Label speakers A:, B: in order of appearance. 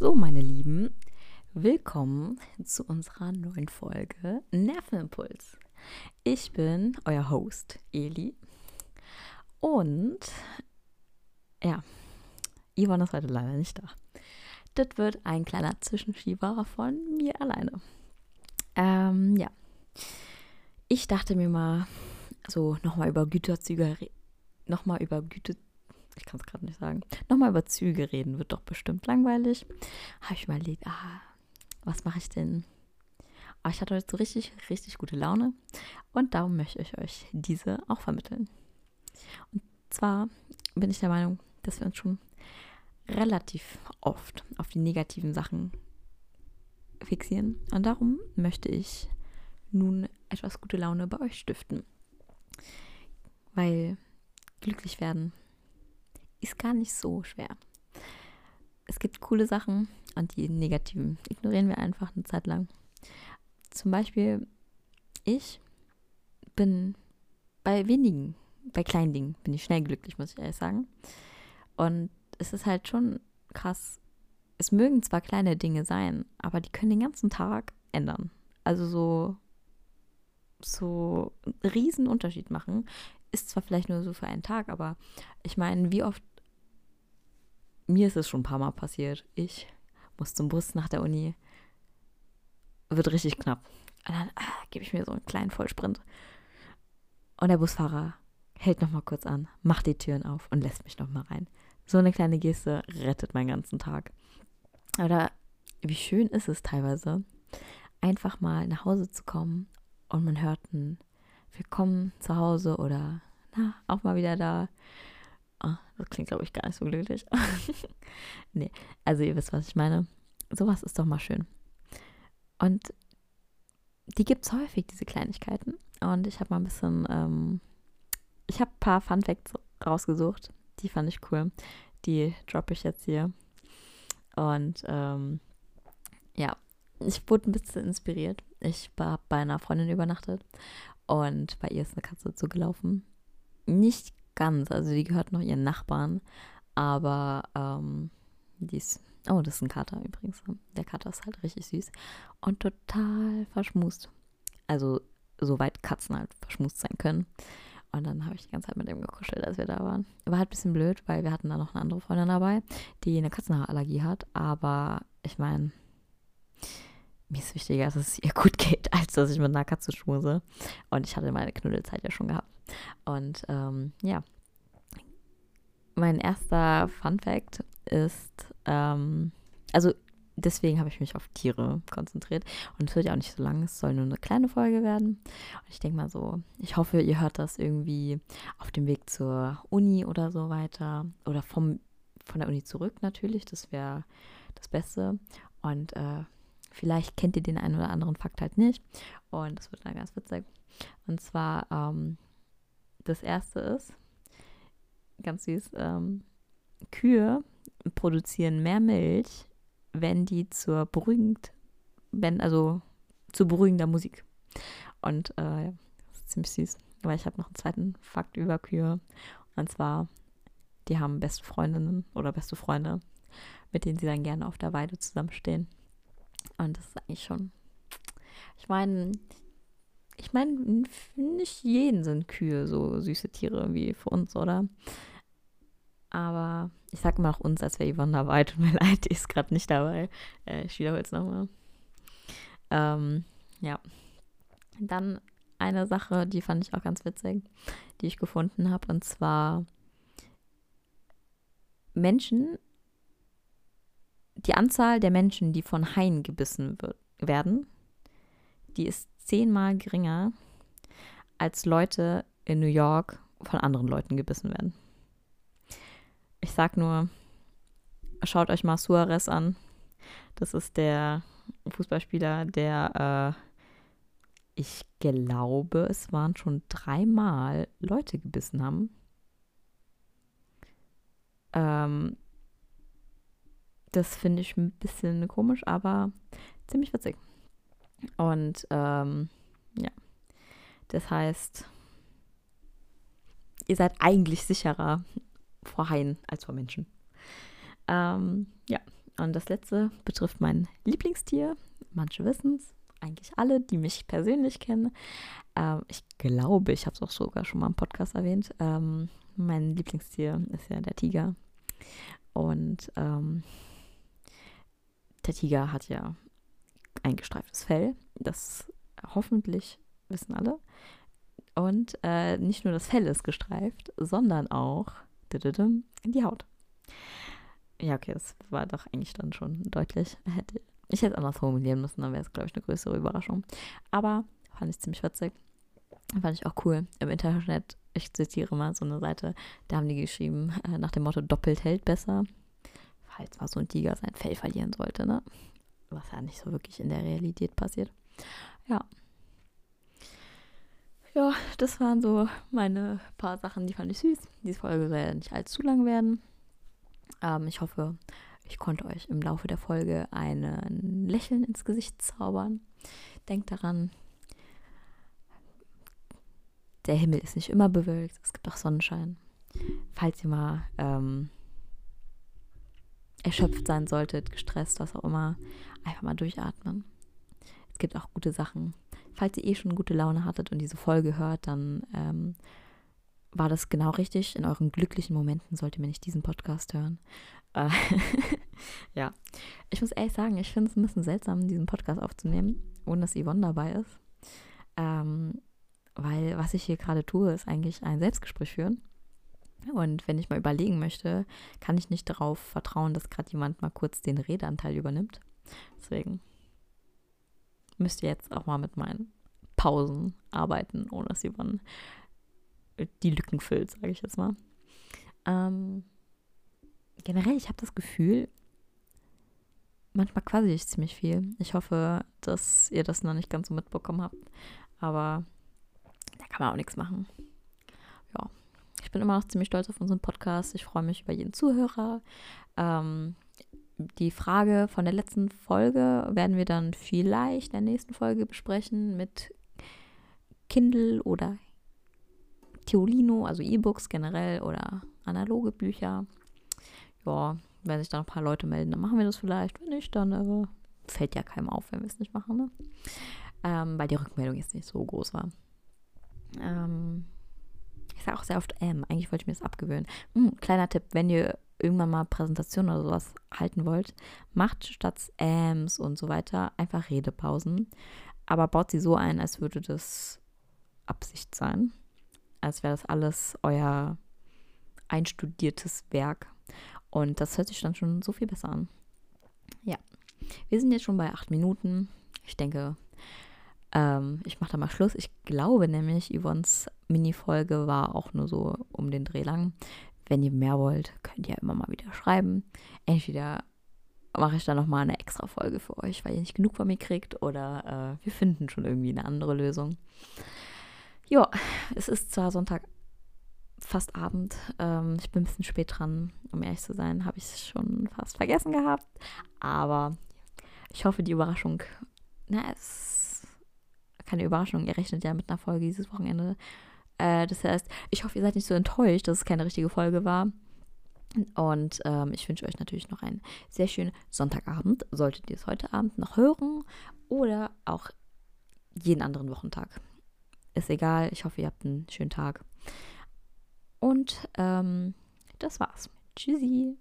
A: So, meine Lieben, willkommen zu unserer neuen Folge Nervenimpuls. Ich bin euer Host, Eli. Und ja, Yvonne ist heute leider nicht da. Das wird ein kleiner Zwischenschieber von mir alleine. Ähm, ja. Ich dachte mir mal, so nochmal über Güterzüge, nochmal über Güte, ich kann es gerade nicht sagen, nochmal über Züge reden, wird doch bestimmt langweilig. Habe ich überlegt, ah, was mache ich denn? Aber ich hatte heute so richtig, richtig gute Laune und darum möchte ich euch diese auch vermitteln. Und zwar bin ich der Meinung, dass wir uns schon relativ oft auf die negativen Sachen fixieren. Und darum möchte ich nun etwas gute Laune bei euch stiften. Weil glücklich werden ist gar nicht so schwer. Es gibt coole Sachen und die negativen ignorieren wir einfach eine Zeit lang. Zum Beispiel, ich bin bei wenigen, bei kleinen Dingen bin ich schnell glücklich, muss ich ehrlich sagen. Und es ist halt schon krass. Es mögen zwar kleine Dinge sein, aber die können den ganzen Tag ändern. Also so, so einen riesen Unterschied machen. Ist zwar vielleicht nur so für einen Tag, aber ich meine, wie oft, mir ist es schon ein paar Mal passiert. Ich muss zum Bus nach der Uni. Wird richtig knapp. Und dann ah, gebe ich mir so einen kleinen Vollsprint. Und der Busfahrer hält nochmal kurz an, macht die Türen auf und lässt mich nochmal rein. So eine kleine Geste rettet meinen ganzen Tag. Oder wie schön ist es teilweise, einfach mal nach Hause zu kommen und man hört ein Willkommen zu Hause oder na, auch mal wieder da. Oh, das klingt, glaube ich, gar nicht so glücklich. nee, also ihr wisst, was ich meine. Sowas ist doch mal schön. Und die gibt es häufig, diese Kleinigkeiten. Und ich habe mal ein bisschen, ähm, ich habe ein paar Fun Facts rausgesucht, die fand ich cool. Die droppe ich jetzt hier. Und ähm, ja, ich wurde ein bisschen inspiriert. Ich war bei einer Freundin übernachtet und bei ihr ist eine Katze zugelaufen. Nicht ganz, also die gehört noch ihren Nachbarn, aber ähm, die ist, oh, das ist ein Kater übrigens. Der Kater ist halt richtig süß und total verschmust. Also, soweit Katzen halt verschmust sein können. Und dann habe ich die ganze Zeit mit ihm gekuschelt, als wir da waren. War halt ein bisschen blöd, weil wir hatten da noch eine andere Freundin dabei, die eine Katzenhaarallergie hat. Aber ich meine, mir ist wichtiger, dass es ihr gut geht, als dass ich mit einer Katze schmuse. Und ich hatte meine Knuddelzeit ja schon gehabt. Und ähm, ja, mein erster Fun Fact ist, ähm, also deswegen habe ich mich auf Tiere konzentriert. Und es wird ja auch nicht so lang, es soll nur eine kleine Folge werden. Und ich denke mal so, ich hoffe, ihr hört das irgendwie auf dem Weg zur Uni oder so weiter. Oder vom, von der Uni zurück natürlich, das wäre das Beste. Und äh, vielleicht kennt ihr den einen oder anderen Fakt halt nicht. Und das wird dann ganz witzig. Und zwar, ähm, das erste ist, ganz süß, ähm, Kühe produzieren mehr Milch wenn die zur beruhigend, wenn, also zu beruhigender Musik. Und äh, das ist ziemlich süß. Aber ich habe noch einen zweiten Fakt über Kühe. Und zwar, die haben beste Freundinnen oder beste Freunde, mit denen sie dann gerne auf der Weide zusammenstehen. Und das ist eigentlich schon. Ich meine, ich meine, nicht jeden sind Kühe so süße Tiere wie für uns, oder? Aber ich sage immer auch uns, als wäre Yvonne dabei. Tut mir leid, die ist gerade nicht dabei. Äh, ich wiederhole es nochmal. Ähm, ja. Dann eine Sache, die fand ich auch ganz witzig, die ich gefunden habe. Und zwar Menschen, die Anzahl der Menschen, die von Haien gebissen wird, werden, die ist zehnmal geringer als Leute in New York von anderen Leuten gebissen werden. Ich sag nur, schaut euch mal Suarez an. Das ist der Fußballspieler, der, äh, ich glaube, es waren schon dreimal Leute gebissen haben. Ähm, das finde ich ein bisschen komisch, aber ziemlich witzig. Und ähm, ja, das heißt, ihr seid eigentlich sicherer vor Haien als vor Menschen. Ähm, ja, Und das letzte betrifft mein Lieblingstier. Manche wissen es, eigentlich alle, die mich persönlich kennen. Ähm, ich glaube, ich habe es auch sogar schon mal im Podcast erwähnt. Ähm, mein Lieblingstier ist ja der Tiger. Und ähm, der Tiger hat ja ein gestreiftes Fell. Das hoffentlich wissen alle. Und äh, nicht nur das Fell ist gestreift, sondern auch die Haut. Ja, okay, das war doch eigentlich dann schon deutlich. Ich hätte es anders formulieren müssen, dann wäre es, glaube ich, eine größere Überraschung. Aber fand ich ziemlich witzig. Fand ich auch cool. Im Internet, ich zitiere mal so eine Seite, da haben die geschrieben, äh, nach dem Motto doppelt hält besser. Falls mal so ein Tiger sein Fell verlieren sollte, ne? Was ja nicht so wirklich in der Realität passiert. Ja. Ja, das waren so meine paar Sachen, die fand ich süß. Diese Folge soll ja nicht allzu lang werden. Ähm, ich hoffe, ich konnte euch im Laufe der Folge ein Lächeln ins Gesicht zaubern. Denkt daran, der Himmel ist nicht immer bewölkt, es gibt auch Sonnenschein. Falls ihr mal ähm, erschöpft sein solltet, gestresst, was auch immer, einfach mal durchatmen. Es gibt auch gute Sachen. Falls ihr eh schon gute Laune hattet und diese Folge hört, dann ähm, war das genau richtig. In euren glücklichen Momenten sollt ihr nicht diesen Podcast hören. Äh, ja, ich muss ehrlich sagen, ich finde es ein bisschen seltsam, diesen Podcast aufzunehmen, ohne dass Yvonne dabei ist. Ähm, weil was ich hier gerade tue, ist eigentlich ein Selbstgespräch führen. Und wenn ich mal überlegen möchte, kann ich nicht darauf vertrauen, dass gerade jemand mal kurz den Redeanteil übernimmt. Deswegen müsst ihr jetzt auch mal mit meinen Pausen arbeiten, ohne dass jemand die Lücken füllt, sage ich jetzt mal. Ähm, generell, ich habe das Gefühl, manchmal quasi ich ziemlich viel. Ich hoffe, dass ihr das noch nicht ganz so mitbekommen habt. Aber da kann man auch nichts machen. Ja, ich bin immer noch ziemlich stolz auf unseren Podcast. Ich freue mich über jeden Zuhörer. Ähm, die Frage von der letzten Folge werden wir dann vielleicht in der nächsten Folge besprechen mit Kindle oder Teolino, also E-Books generell oder analoge Bücher. Ja, wenn sich da noch ein paar Leute melden, dann machen wir das vielleicht. Wenn nicht, dann äh, fällt ja keinem auf, wenn wir es nicht machen. Ne? Ähm, weil die Rückmeldung jetzt nicht so groß war. Ähm, auch sehr oft M. Eigentlich wollte ich mir das abgewöhnen. Hm, kleiner Tipp, wenn ihr irgendwann mal Präsentationen oder sowas halten wollt, macht statt Ms und so weiter einfach Redepausen. Aber baut sie so ein, als würde das Absicht sein als wäre das alles euer einstudiertes Werk. Und das hört sich dann schon so viel besser an. Ja, wir sind jetzt schon bei acht Minuten. Ich denke, ähm, ich mache da mal Schluss. Ich glaube nämlich, Yvonnes Mini-Folge war auch nur so um den Dreh lang. Wenn ihr mehr wollt, könnt ihr immer mal wieder schreiben. Entweder mache ich dann nochmal eine extra Folge für euch, weil ihr nicht genug von mir kriegt, oder äh, wir finden schon irgendwie eine andere Lösung. Ja, es ist zwar Sonntag fast Abend. Ähm, ich bin ein bisschen spät dran, um ehrlich zu sein, habe ich es schon fast vergessen gehabt. Aber ich hoffe, die Überraschung, na, es keine Überraschung, ihr rechnet ja mit einer Folge dieses Wochenende. Äh, das heißt, ich hoffe, ihr seid nicht so enttäuscht, dass es keine richtige Folge war. Und ähm, ich wünsche euch natürlich noch einen sehr schönen Sonntagabend. Solltet ihr es heute Abend noch hören oder auch jeden anderen Wochentag. Ist egal. Ich hoffe, ihr habt einen schönen Tag. Und ähm, das war's. Tschüssi.